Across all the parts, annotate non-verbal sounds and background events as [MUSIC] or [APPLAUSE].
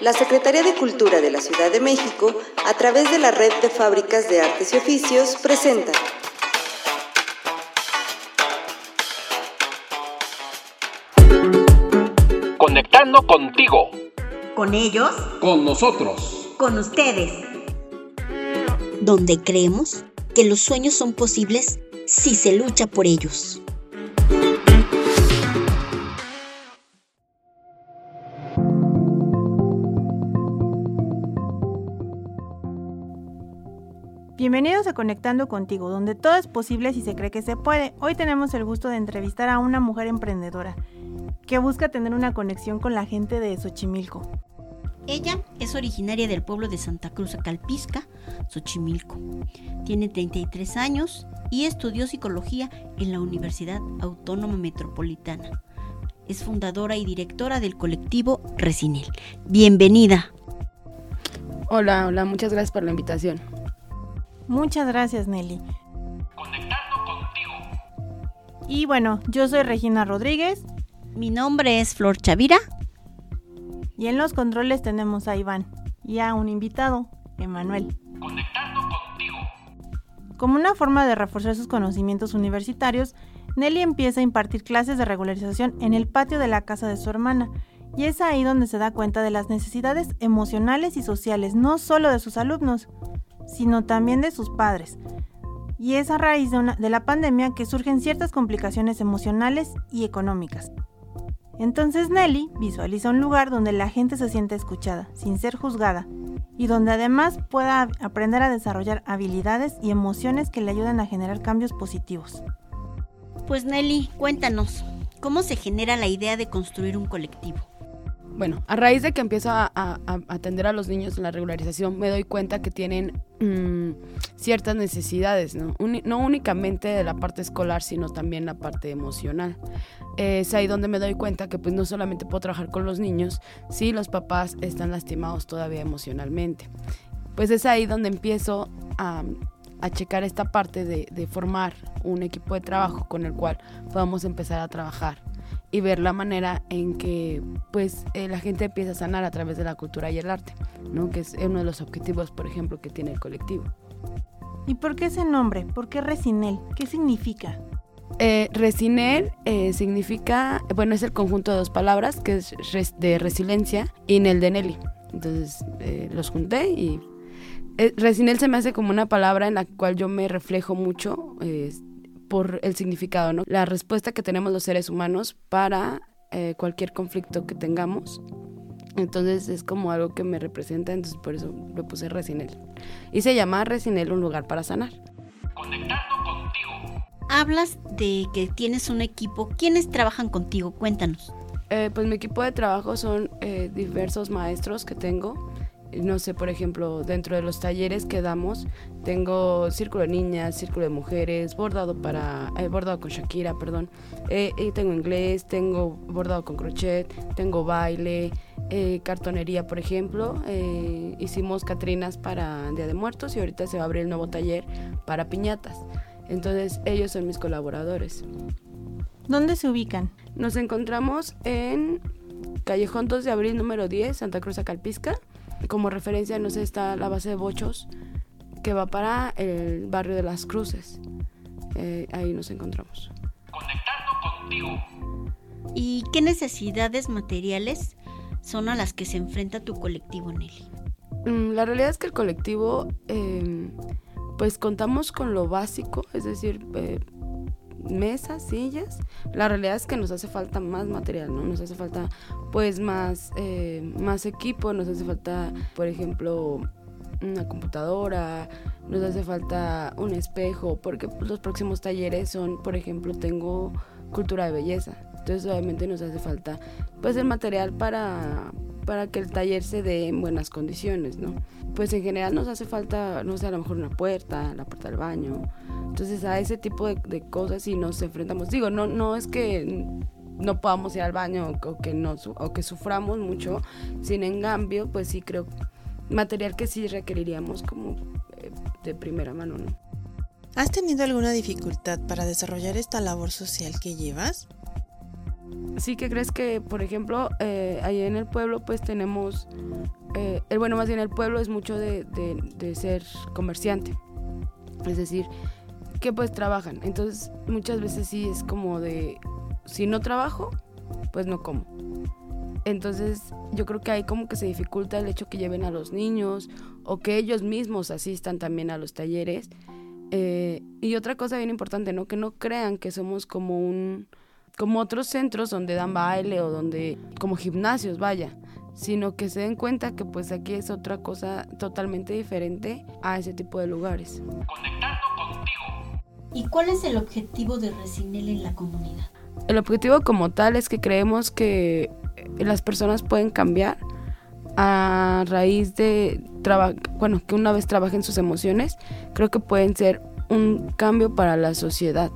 la Secretaría de Cultura de la Ciudad de México, a través de la Red de Fábricas de Artes y Oficios, presenta Conectando contigo. Con ellos. Con nosotros. Con ustedes. Donde creemos que los sueños son posibles si se lucha por ellos. Bienvenidos a Conectando contigo, donde todo es posible si se cree que se puede. Hoy tenemos el gusto de entrevistar a una mujer emprendedora que busca tener una conexión con la gente de Xochimilco. Ella es originaria del pueblo de Santa Cruz Calpisca, Xochimilco. Tiene 33 años y estudió psicología en la Universidad Autónoma Metropolitana. Es fundadora y directora del colectivo Resinel. Bienvenida. Hola, hola, muchas gracias por la invitación. Muchas gracias, Nelly. Conectando contigo. Y bueno, yo soy Regina Rodríguez. Mi nombre es Flor Chavira. Y en los controles tenemos a Iván y a un invitado, Emanuel. Conectando contigo. Como una forma de reforzar sus conocimientos universitarios, Nelly empieza a impartir clases de regularización en el patio de la casa de su hermana, y es ahí donde se da cuenta de las necesidades emocionales y sociales, no solo de sus alumnos, sino también de sus padres. Y es a raíz de, de, la pandemia que surgen ciertas complicaciones emocionales y económicas. Entonces Nelly visualiza un lugar donde la gente se siente escuchada, sin ser juzgada, y donde además pueda aprender a desarrollar habilidades y emociones que le ayuden a generar cambios positivos. Pues Nelly, cuéntanos, ¿cómo se genera la idea de construir un colectivo? Bueno, a raíz de que empiezo a, atender a los niños en la regularización, me doy cuenta que tienen mmm, ciertas necesidades, ¿no? No únicamente de la parte escolar, sino también la parte emocional. Eh, es ahí donde me doy cuenta que pues no solamente puedo trabajar con los niños, si los papás están lastimados todavía emocionalmente. Pues es ahí donde empiezo a, a checar esta parte de, de formar un equipo de trabajo con el cual podamos empezar a trabajar y ver la manera en que pues eh, la gente empieza a sanar a través de la cultura y el arte, ¿no? que es uno de los objetivos, por ejemplo, que tiene el colectivo. ¿Y por qué ese nombre? ¿Por qué Resinel? ¿Qué significa? Eh, Resinel eh, significa, bueno, es el conjunto de dos palabras, que es res, de resiliencia y Nel de Nelly. Entonces eh, los junté y Resinel se me hace como una palabra en la cual yo me reflejo mucho por el significado, ¿no? La respuesta que tenemos los seres humanos para eh, cualquier conflicto que tengamos. Entonces es como algo que me representa, entonces por eso lo puse Resinel. Y se llama Resinel un lugar para sanar. Conectando contigo. Hablas de que tienes un equipo. ¿Quiénes trabajan contigo? Cuéntanos. Eh, pues mi equipo de trabajo son eh, diversos maestros que tengo no sé, por ejemplo, dentro de los talleres que damos, tengo círculo de niñas, círculo de mujeres, bordado para, eh, bordado con Shakira, perdón, eh, tengo inglés, tengo bordado con crochet, tengo baile, eh, cartonería, por ejemplo, eh, hicimos Catrinas para Día de Muertos y ahorita se va a abrir el nuevo taller para piñatas. Entonces, ellos son mis colaboradores. ¿Dónde se ubican? Nos encontramos en Callejón 2 de Abril número 10, Santa Cruz Acalpisca como referencia, no sé, está la base de Bochos, que va para el barrio de Las Cruces. Eh, ahí nos encontramos. Conectando contigo. ¿Y qué necesidades materiales son a las que se enfrenta tu colectivo, Nelly? Mm, la realidad es que el colectivo, eh, pues contamos con lo básico, es decir, eh, mesas, sillas. La realidad es que nos hace falta más material, ¿no? Nos hace falta pues más, eh, más equipo, nos hace falta, por ejemplo, una computadora, nos hace falta un espejo, porque los próximos talleres son, por ejemplo, tengo cultura de belleza. Entonces obviamente nos hace falta pues el material para, para que el taller se dé en buenas condiciones, ¿no? Pues en general nos hace falta, no sé, a lo mejor una puerta, la puerta del baño. Entonces a ese tipo de, de cosas sí nos enfrentamos. Digo, no, no es que no podamos ir al baño o que, no, o que suframos mucho, sin en cambio, pues sí creo material que sí requeriríamos como eh, de primera mano, ¿no? ¿Has tenido alguna dificultad para desarrollar esta labor social que llevas? sí que crees que, por ejemplo, eh, ahí en el pueblo pues tenemos, eh, el, bueno, más bien el pueblo es mucho de, de- de ser comerciante. Es decir, que pues trabajan. Entonces muchas veces sí es como de, si no trabajo, pues no como. Entonces yo creo que ahí como que se dificulta el hecho que lleven a los niños o que ellos mismos asistan también a los talleres. Eh, y otra cosa bien importante, ¿no? Que no crean que somos como un como otros centros donde dan baile o donde como gimnasios, vaya, sino que se den cuenta que pues aquí es otra cosa totalmente diferente a ese tipo de lugares. Conectando contigo. ¿Y cuál es el objetivo de Resinel en la comunidad? El objetivo como tal es que creemos que las personas pueden cambiar a raíz de bueno, que una vez trabajen sus emociones, creo que pueden ser un cambio para la sociedad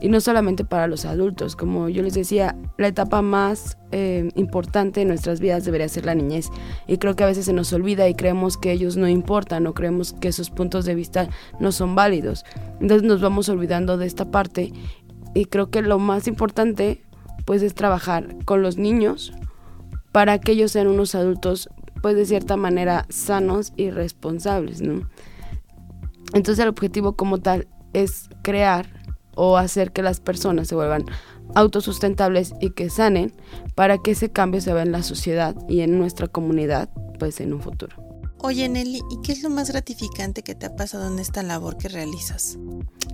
y no solamente para los adultos. Como yo les decía, la etapa más eh, importante en nuestras vidas debería ser la niñez y creo que a veces se nos olvida y creemos que ellos no importan o creemos que sus puntos de vista no son válidos. Entonces nos vamos olvidando de esta parte y creo que lo más importante pues es trabajar con los niños para que ellos sean unos adultos pues de cierta manera sanos y responsables, ¿no? Entonces el objetivo como tal es crear o hacer que las personas se vuelvan autosustentables y que sanen para que ese cambio se vea en la sociedad y en nuestra comunidad pues en un futuro. Oye Nelly, ¿y qué es lo más gratificante que te ha pasado en esta labor que realizas?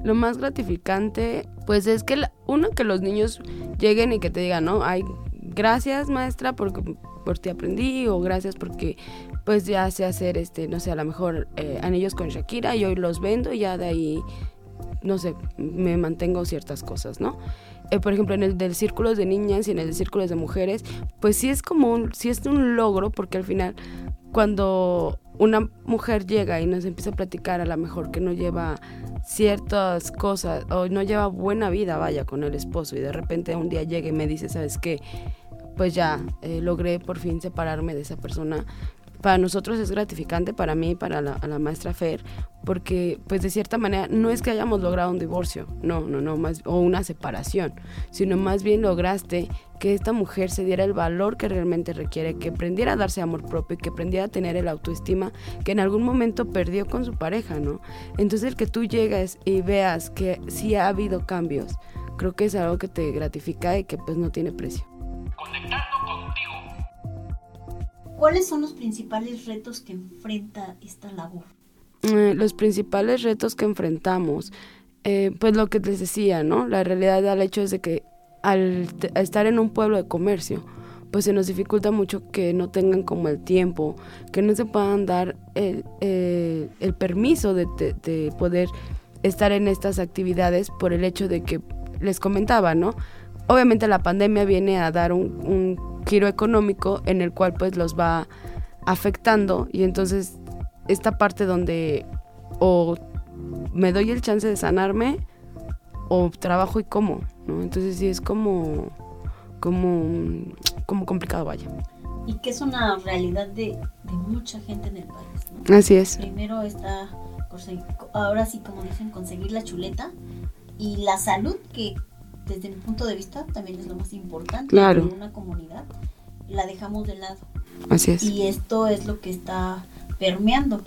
Lo más gratificante, pues es que la- uno que los niños lleguen y que te digan, ¿no? Ay, gracias maestra porque por ti aprendí o gracias porque pues ya sé hacer este, no sé, a lo mejor eh, anillos con Shakira y hoy los vendo y ya de ahí, no sé, me mantengo ciertas cosas, ¿no? Eh, por ejemplo, en el del círculo de niñas y en el de círculos de mujeres, pues sí es como un, sí es un logro porque al final cuando una mujer llega y nos empieza a platicar a lo mejor que no lleva ciertas cosas o no lleva buena vida, vaya, con el esposo y de repente un día llega y me dice, ¿sabes qué? Pues ya eh, logré por fin separarme de esa persona. Para nosotros es gratificante, para mí y para la, a la maestra Fer, porque pues de cierta manera no es que hayamos logrado un divorcio, no, no, no, más, o una separación, sino más bien lograste que esta mujer se diera el valor que realmente requiere, que aprendiera a darse amor propio y que aprendiera a tener el autoestima que en algún momento perdió con su pareja, ¿no? Entonces el que tú llegas y veas que sí ha habido cambios, creo que es algo que te gratifica y que pues no tiene precio. Conectando contigo. ¿Cuáles son los principales retos que enfrenta esta labor? Eh, los principales retos que enfrentamos, eh, pues lo que les decía, ¿no? La realidad del hecho es de que al estar en un pueblo de comercio, pues se nos dificulta mucho que no tengan como el tiempo, que no se puedan dar el, eh, permiso de, de- de poder estar en estas actividades por el hecho de que les comentaba, ¿no? Obviamente la pandemia viene a dar un, un giro económico en el cual pues los va afectando y entonces esta parte donde o me doy el chance de sanarme o trabajo y como, ¿no? Entonces sí es como como como complicado vaya. Y que es una realidad de, de mucha gente en el país, ¿no? Así es. Primero está, ahora sí, como dicen, conseguir la chuleta y la salud, que desde mi punto de vista también es lo más importante Claro. en una comunidad, la dejamos de lado. Así es. Y esto es lo que está permeando.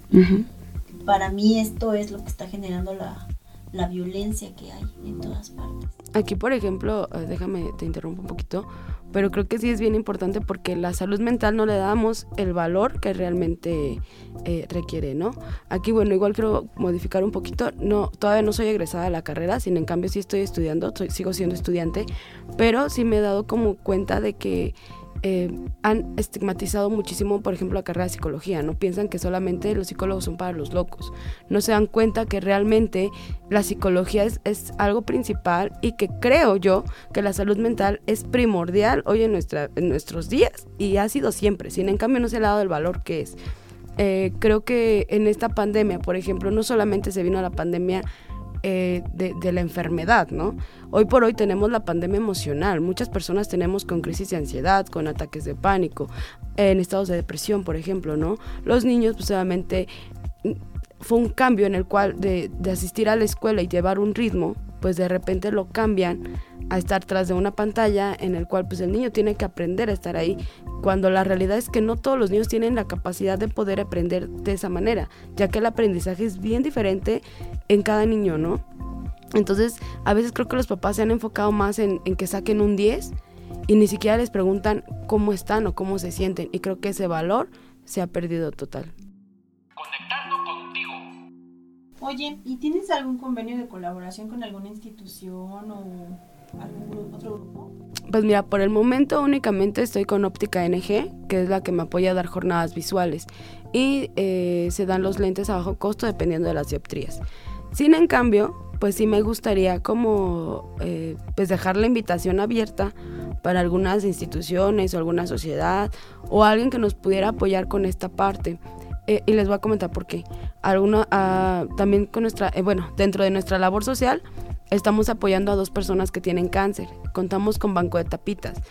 Para mí esto es lo que está generando la, la violencia que hay en todas partes. Aquí, por ejemplo, eh, déjame, te interrumpo un poquito, pero creo que sí es bien importante porque la salud mental no le damos el valor que realmente eh, requiere, ¿no? Aquí, bueno, igual quiero modificar un poquito, no, todavía no soy egresada de la carrera, sin en cambio sí estoy estudiando, sigo siendo estudiante, pero sí me he dado como cuenta de que eh, han estigmatizado muchísimo, por ejemplo, la carrera de psicología, ¿no? Piensan que solamente los psicólogos son para los locos. No se dan cuenta que realmente la psicología es, es algo principal y que creo yo que la salud mental es primordial hoy en, nuestra, en nuestros días y ha sido siempre. Sin en cambio no se le ha dado el valor que es. Eh, creo que en esta pandemia, por ejemplo, no solamente se vino la pandemia eh, de, de la enfermedad, ¿no? Hoy por hoy tenemos la pandemia emocional. Muchas personas tenemos con crisis de ansiedad, con ataques de pánico, en estados de depresión, por ejemplo, ¿no? Los niños, pues obviamente, mm, fue un cambio en el cual de, de asistir a la escuela y llevar un ritmo, pues de repente lo cambian a estar tras de una pantalla en el cual pues el niño tiene que aprender a estar ahí cuando la realidad es que no todos los niños tienen la capacidad de poder aprender de esa manera, ya que el aprendizaje es bien diferente en cada niño, ¿no? Entonces, a veces creo que los papás se han enfocado más en, en que saquen un 10 y ni siquiera les preguntan cómo están o cómo se sienten. Y creo que ese valor se ha perdido total. Oye, ¿y tienes algún convenio de colaboración con alguna institución o algún otro grupo? Pues mira, por el momento únicamente estoy con Óptica NG, que es la que me apoya a dar jornadas visuales. Y eh, se dan los lentes a bajo costo dependiendo de las dioptrías. Sin en cambio, pues sí me gustaría como eh, pues dejar la invitación abierta para algunas instituciones o alguna sociedad o alguien que nos pudiera apoyar con esta parte. Eh, y les voy a comentar por qué. Alguna, ah, también con nuestra, eh, bueno, dentro de nuestra labor social, estamos apoyando a dos personas que tienen cáncer. Contamos con banco de tapitas.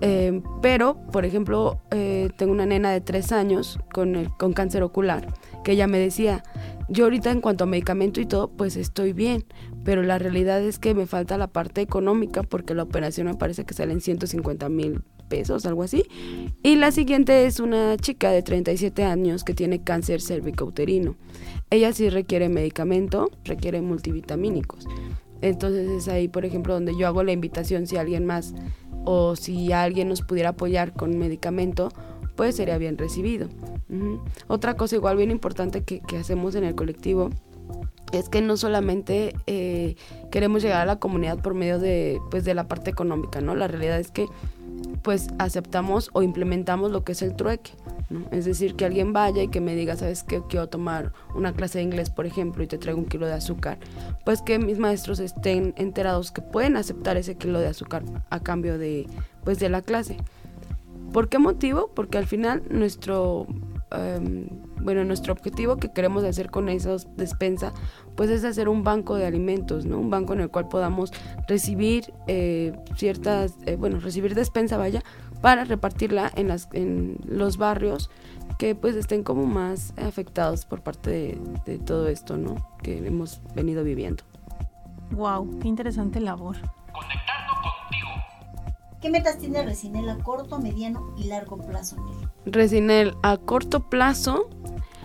Eh, pero, por ejemplo, eh, tengo una nena de tres años con, el, con cáncer ocular, que ella me decía, yo ahorita en cuanto a medicamento y todo, pues estoy bien, pero la realidad es que me falta la parte económica porque la operación me parece que sale en 150 mil pesos, algo así. Y la siguiente es una chica de 37 años que tiene cáncer cervicouterino. Ella sí requiere medicamento, requiere multivitamínicos. Entonces es ahí, por ejemplo, donde yo hago la invitación si alguien más o si alguien nos pudiera apoyar con medicamento, pues sería bien recibido. Otra cosa igual bien importante que, que hacemos en el colectivo es que no solamente eh, queremos llegar a la comunidad por medio de, pues, de la parte económica, ¿no? La realidad es que pues aceptamos o implementamos lo que es el trueque, ¿no? Es decir, que alguien vaya y que me diga, ¿sabes qué? Quiero tomar una clase de inglés, por ejemplo, y te traigo un kilo de azúcar. Pues que mis maestros estén enterados que pueden aceptar ese kilo de azúcar a cambio de, pues, de la clase. ¿Por qué motivo? Porque al final nuestro, em, bueno, nuestro objetivo que queremos hacer con esa despensa, pues es hacer un banco de alimentos, ¿no? Un banco en el cual podamos recibir eh, ciertas, eh, bueno, recibir despensa, vaya, para repartirla en, las, en los barrios que pues estén como más afectados por parte de, de todo esto, ¿no? Que hemos venido viviendo. Wow, qué interesante labor. ¿Qué metas tiene Resinel a corto, mediano y largo plazo? Resinel, a corto plazo,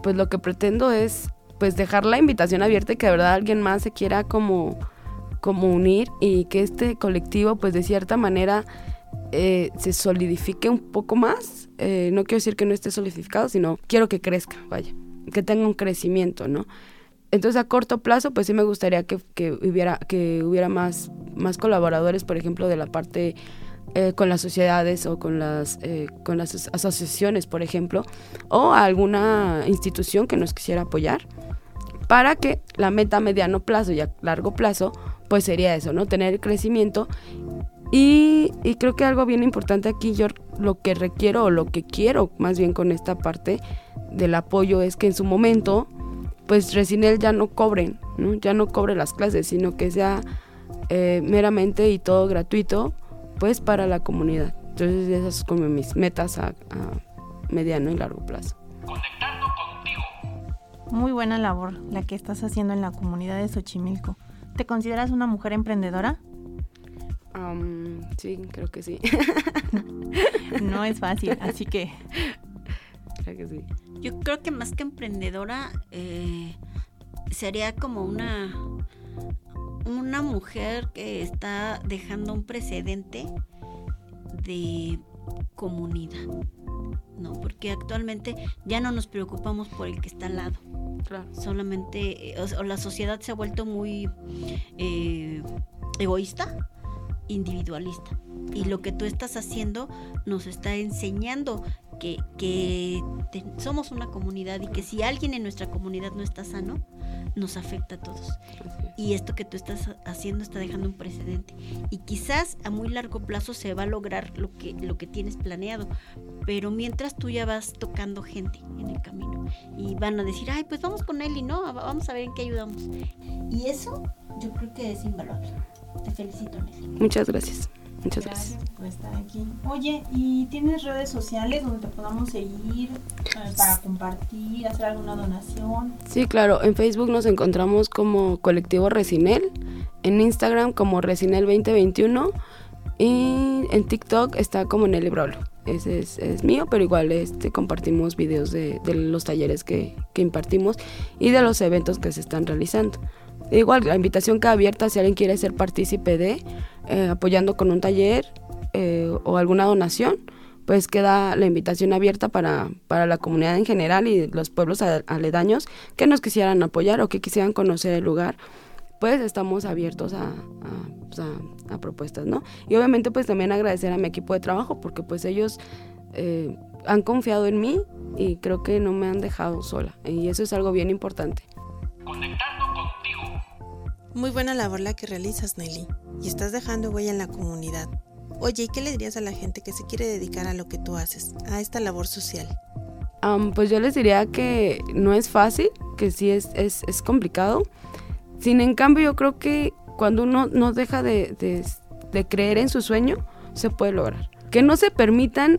pues lo que pretendo es pues dejar la invitación abierta y que de verdad alguien más se quiera como, como unir y que este colectivo pues de cierta manera eh, se solidifique un poco más. Eh, no quiero decir que no esté solidificado, sino quiero que crezca, vaya, que tenga un crecimiento, ¿no? Entonces a corto plazo pues sí me gustaría que, que hubiera, que hubiera más, más colaboradores, por ejemplo, de la parte eh, con las sociedades o con las, eh, con las as- asociaciones, por ejemplo, o alguna institución que nos quisiera apoyar, para que la meta a mediano plazo y a largo plazo, pues sería eso, ¿no? Tener crecimiento. Y, y creo que algo bien importante aquí, yo lo que requiero o lo que quiero más bien con esta parte del apoyo es que en su momento, pues Resinel ya no cobren, ¿no? Ya no cobre las clases, sino que sea eh, meramente y todo gratuito, pues para la comunidad. Entonces esas son como mis metas a, a mediano y largo plazo. Conectando contigo. Muy buena labor la que estás haciendo en la comunidad de Xochimilco. ¿Te consideras una mujer emprendedora? Sí, creo que sí. [LAUGHS] No es fácil, así que creo que sí. Yo creo que más que emprendedora eh, sería como una una mujer que está dejando un precedente de comunidad, ¿no? Porque actualmente ya no nos preocupamos por el que está al lado. Claro. Solamente, eh, o la sociedad se ha vuelto muy eh, egoísta, individualista. Y lo que tú estás haciendo nos está enseñando que, que te- somos una comunidad y que si alguien en nuestra comunidad no está sano, nos afecta a todos. Y esto que tú estás haciendo está dejando un precedente. Y quizás a muy largo plazo se va a lograr lo que, lo que tienes planeado. Pero mientras tú ya vas tocando gente en el camino. Y van a decir, ay, pues vamos con él y no, vamos a ver en qué ayudamos. Y eso yo creo que es invaluable. Te felicito, Nelly. Muchas gracias. Muchas gracias. gracias por estar aquí. Oye, ¿y tienes redes sociales donde te podamos seguir eh, para compartir, hacer alguna donación? Sí, claro. En Facebook nos encontramos como Colectivo Resinel. en Instagram como Resinel 2021 y en TikTok está como Nelly Braulio. Ese es, es mío, pero igual este, compartimos videos de, de los talleres que, que impartimos y de los eventos que se están realizando. Igual, la invitación queda abierta si alguien quiere ser partícipe de, eh, apoyando con un taller eh, o alguna donación, pues queda la invitación abierta para, para la comunidad en general y los pueblos aledaños que nos quisieran apoyar o que quisieran conocer el lugar, pues estamos abiertos pues, a- a propuestas, ¿no? Y obviamente pues también agradecer a mi equipo de trabajo porque pues ellos eh, han confiado en mí y creo que no me han dejado sola y eso es algo bien importante. Conectando contigo. Muy buena labor la que realizas, Nelly, y estás dejando huella en la comunidad. Oye, ¿y qué le dirías a la gente que se quiere dedicar a lo que tú haces, a esta labor social? Am, pues yo les diría que no es fácil, que sí es, es, es complicado. Sin en cambio, yo creo que cuando uno no deja de, de- de creer en su sueño, se puede lograr. Que no se permitan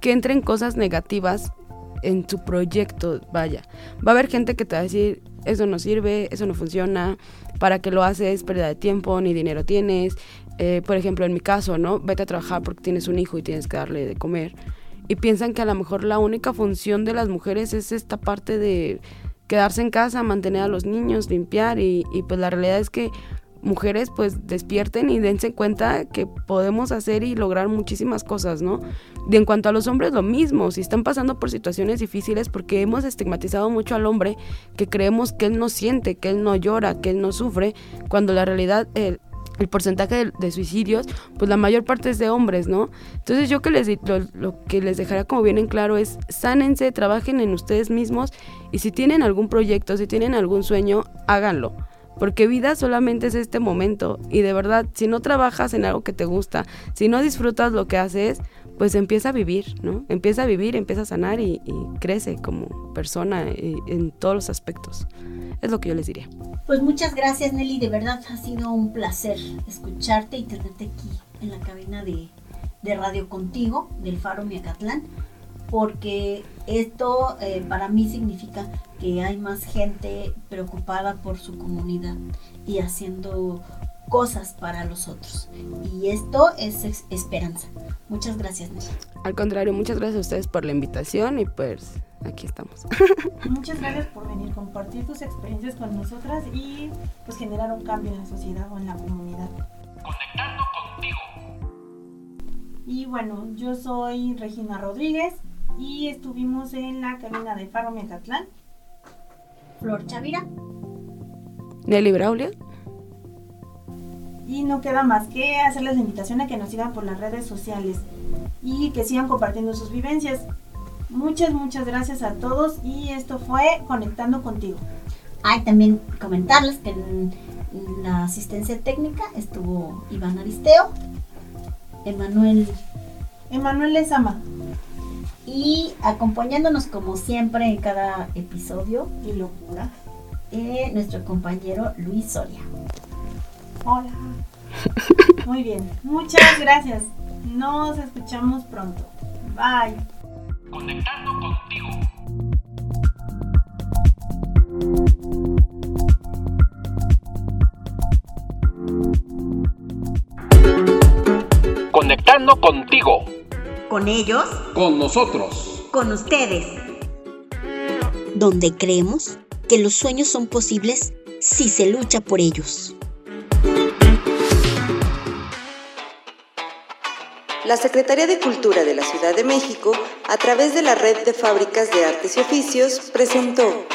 que entren cosas negativas en su proyecto, vaya. Va a haber gente que te va a decir, eso no sirve, eso no funciona, para qué lo haces, pérdida de tiempo, ni dinero tienes. Eh, por ejemplo, en mi caso, ¿no? Vete a trabajar porque tienes un hijo y tienes que darle de comer. Y piensan que a lo mejor la única función de las mujeres es esta parte de quedarse en casa, mantener a los niños, limpiar y, y pues la realidad es que mujeres pues despierten y dense cuenta que podemos hacer y lograr muchísimas cosas, ¿no? Y en cuanto a los hombres, lo mismo, si están pasando por situaciones difíciles porque hemos estigmatizado mucho al hombre que creemos que él no siente, que él no llora, que él no sufre, cuando la realidad... el porcentaje de, suicidios, pues la mayor parte es de hombres, ¿no? Entonces yo que les lo, que les dejaría como bien en claro es sánense, trabajen en ustedes mismos y si tienen algún proyecto, si tienen algún sueño, háganlo. Porque vida solamente es este momento y de verdad, si no trabajas en algo que te gusta, si no disfrutas lo que haces, pues empieza a vivir, ¿no? Empieza a vivir, empieza a sanar y, y crece como persona eh, en todos los aspectos. Es lo que yo les diría. Pues muchas gracias Nelly, de verdad ha sido un placer escucharte y tenerte aquí en la cabina de, de Radio Contigo del Faro Miacatlán, porque esto eh, para mí significa que hay más gente preocupada por su comunidad y haciendo cosas para los otros. Y esto es esperanza. Muchas gracias Nelly. Al contrario, muchas gracias a ustedes por la invitación y pues aquí estamos. [LAUGHS] Muchas gracias por venir, compartir tus experiencias con nosotras y pues generar un cambio en la sociedad o en la comunidad. Conectando contigo. Y bueno, yo soy Regina Rodríguez y estuvimos en la cabina de Faro Miacatlán. Flor Chavira. Nelly Braulio. Y no queda más que hacerles la invitación a que nos sigan por las redes sociales y que sigan compartiendo sus vivencias. Muchas, muchas gracias a todos y esto fue Conectando contigo. Hay también comentarles que en, en la asistencia técnica estuvo Iván Aristeo, Emanuel Emanuel Lezama y acompañándonos como siempre en cada episodio, y locura. eh, nuestro compañero Luis Soria. Hola. [LAUGHS] Muy bien, muchas gracias. Nos escuchamos pronto. Bye. Conectando contigo. Conectando contigo. Con ellos, Con nosotros. con ustedes. donde creemos que los sueños son posibles si se lucha por ellos. La Secretaría de Cultura de la Ciudad de México, a través de la Red de Fábricas de Artes y Oficios, presentó